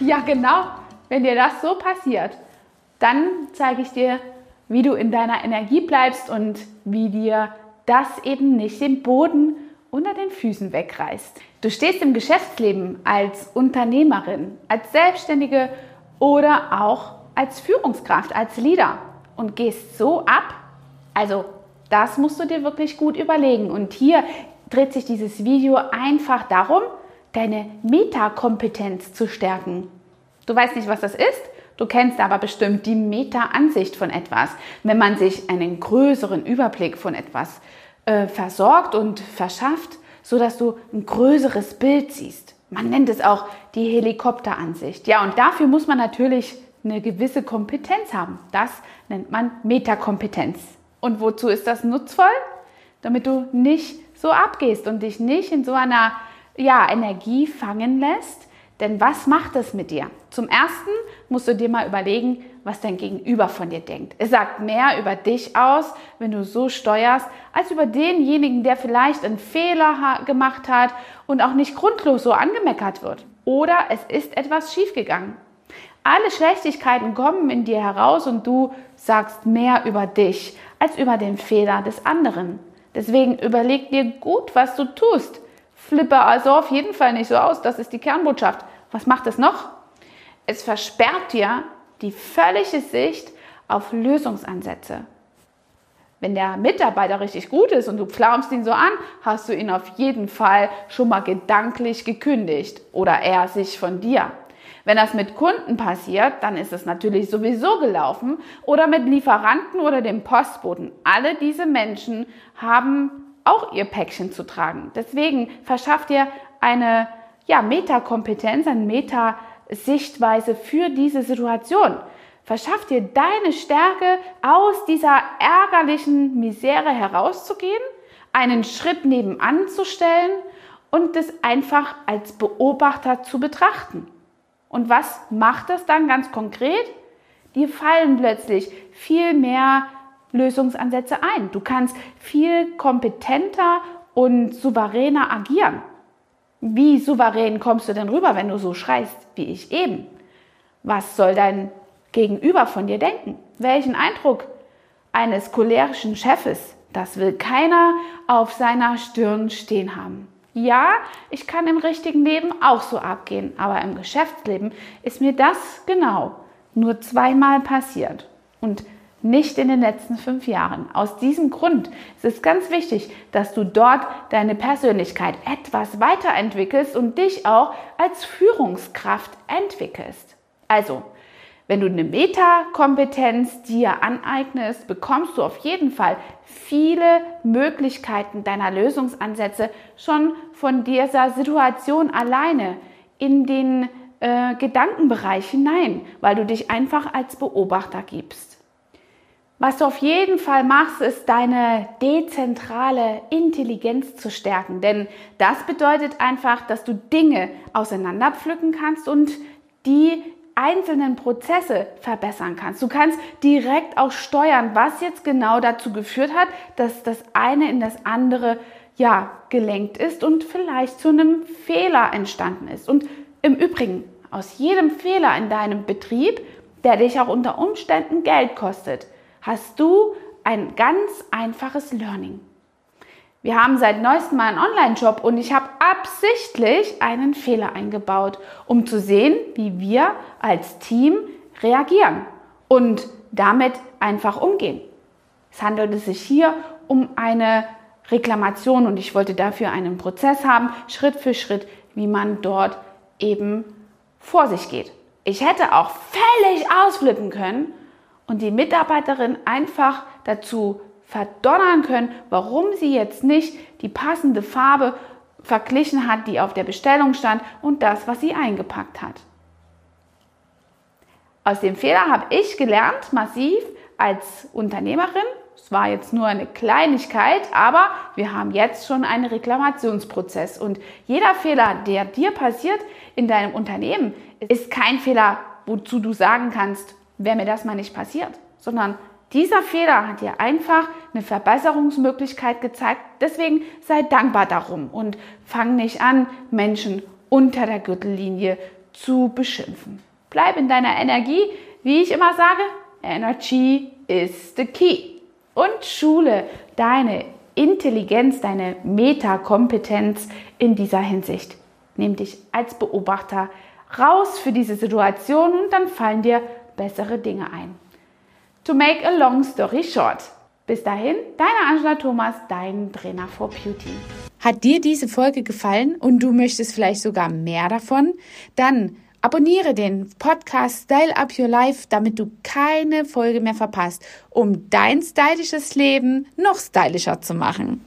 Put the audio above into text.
Ja, genau. Wenn dir das so passiert, dann zeige ich dir, wie du in deiner Energie bleibst und wie dir das eben nicht den Boden unter den Füßen wegreißt. Du stehst im Geschäftsleben als Unternehmerin, als Selbstständige oder auch als Führungskraft, als Leader und gehst so ab. Also das musst du dir wirklich gut überlegen. Und hier dreht sich dieses Video einfach darum, deine Metakompetenz zu stärken. Du weißt nicht, was das ist? Du kennst aber bestimmt die Meta-Ansicht von etwas. Wenn man sich einen größeren Überblick von etwas äh, versorgt und verschafft, sodass du ein größeres Bild siehst. Man nennt es auch die Helikopteransicht. Ja, und dafür muss man natürlich eine gewisse Kompetenz haben. Das nennt man Metakompetenz. Und wozu ist das nutzvoll? Damit du nicht so abgehst und dich nicht in so einer ja, Energie fangen lässt, denn was macht es mit dir? Zum Ersten musst du dir mal überlegen, was dein Gegenüber von dir denkt. Es sagt mehr über dich aus, wenn du so steuerst, als über denjenigen, der vielleicht einen Fehler gemacht hat und auch nicht grundlos so angemeckert wird. Oder es ist etwas schiefgegangen. Alle Schlechtigkeiten kommen in dir heraus und du sagst mehr über dich als über den Fehler des anderen. Deswegen überleg dir gut, was du tust. Flippe also auf jeden Fall nicht so aus. Das ist die Kernbotschaft. Was macht es noch? Es versperrt dir die völlige Sicht auf Lösungsansätze. Wenn der Mitarbeiter richtig gut ist und du pflaumst ihn so an, hast du ihn auf jeden Fall schon mal gedanklich gekündigt oder er sich von dir. Wenn das mit Kunden passiert, dann ist es natürlich sowieso gelaufen oder mit Lieferanten oder dem Postboten. Alle diese Menschen haben auch ihr Päckchen zu tragen. Deswegen verschafft ihr eine ja, Metakompetenz, eine Metasichtweise für diese Situation. Verschaff dir deine Stärke, aus dieser ärgerlichen Misere herauszugehen, einen Schritt nebenan zu stellen und es einfach als Beobachter zu betrachten. Und was macht das dann ganz konkret? Dir fallen plötzlich viel mehr Lösungsansätze ein. Du kannst viel kompetenter und souveräner agieren. Wie souverän kommst du denn rüber, wenn du so schreist wie ich eben? Was soll dein Gegenüber von dir denken? Welchen Eindruck eines cholerischen Chefes? Das will keiner auf seiner Stirn stehen haben. Ja, ich kann im richtigen Leben auch so abgehen, aber im Geschäftsleben ist mir das genau nur zweimal passiert. Und nicht in den letzten fünf Jahren. Aus diesem Grund ist es ganz wichtig, dass du dort deine Persönlichkeit etwas weiterentwickelst und dich auch als Führungskraft entwickelst. Also, wenn du eine Metakompetenz dir aneignest, bekommst du auf jeden Fall viele Möglichkeiten deiner Lösungsansätze schon von dieser Situation alleine in den äh, Gedankenbereich hinein, weil du dich einfach als Beobachter gibst. Was du auf jeden Fall machst, ist deine dezentrale Intelligenz zu stärken. Denn das bedeutet einfach, dass du Dinge auseinanderpflücken kannst und die einzelnen Prozesse verbessern kannst. Du kannst direkt auch steuern, was jetzt genau dazu geführt hat, dass das eine in das andere ja gelenkt ist und vielleicht zu einem Fehler entstanden ist. Und im Übrigen, aus jedem Fehler in deinem Betrieb, der dich auch unter Umständen Geld kostet, hast du ein ganz einfaches Learning. Wir haben seit neuestem mal einen Online-Shop und ich habe absichtlich einen Fehler eingebaut, um zu sehen, wie wir als Team reagieren und damit einfach umgehen. Es handelte sich hier um eine Reklamation und ich wollte dafür einen Prozess haben, Schritt für Schritt, wie man dort eben vor sich geht. Ich hätte auch völlig ausflippen können und die Mitarbeiterin einfach dazu verdonnern können, warum sie jetzt nicht die passende Farbe verglichen hat, die auf der Bestellung stand und das, was sie eingepackt hat. Aus dem Fehler habe ich gelernt, massiv als Unternehmerin. Es war jetzt nur eine Kleinigkeit, aber wir haben jetzt schon einen Reklamationsprozess. Und jeder Fehler, der dir passiert in deinem Unternehmen, ist kein Fehler, wozu du sagen kannst, wäre mir das mal nicht passiert, sondern dieser Fehler hat dir einfach eine Verbesserungsmöglichkeit gezeigt. Deswegen sei dankbar darum und fang nicht an, Menschen unter der Gürtellinie zu beschimpfen. Bleib in deiner Energie. Wie ich immer sage, Energy is the key. Und schule deine Intelligenz, deine Metakompetenz in dieser Hinsicht. Nimm dich als Beobachter raus für diese Situation und dann fallen dir bessere Dinge ein. To make a long story short. Bis dahin, deine Angela Thomas, dein Trainer for Beauty. Hat dir diese Folge gefallen und du möchtest vielleicht sogar mehr davon? Dann abonniere den Podcast Style Up Your Life, damit du keine Folge mehr verpasst, um dein stylisches Leben noch stylischer zu machen.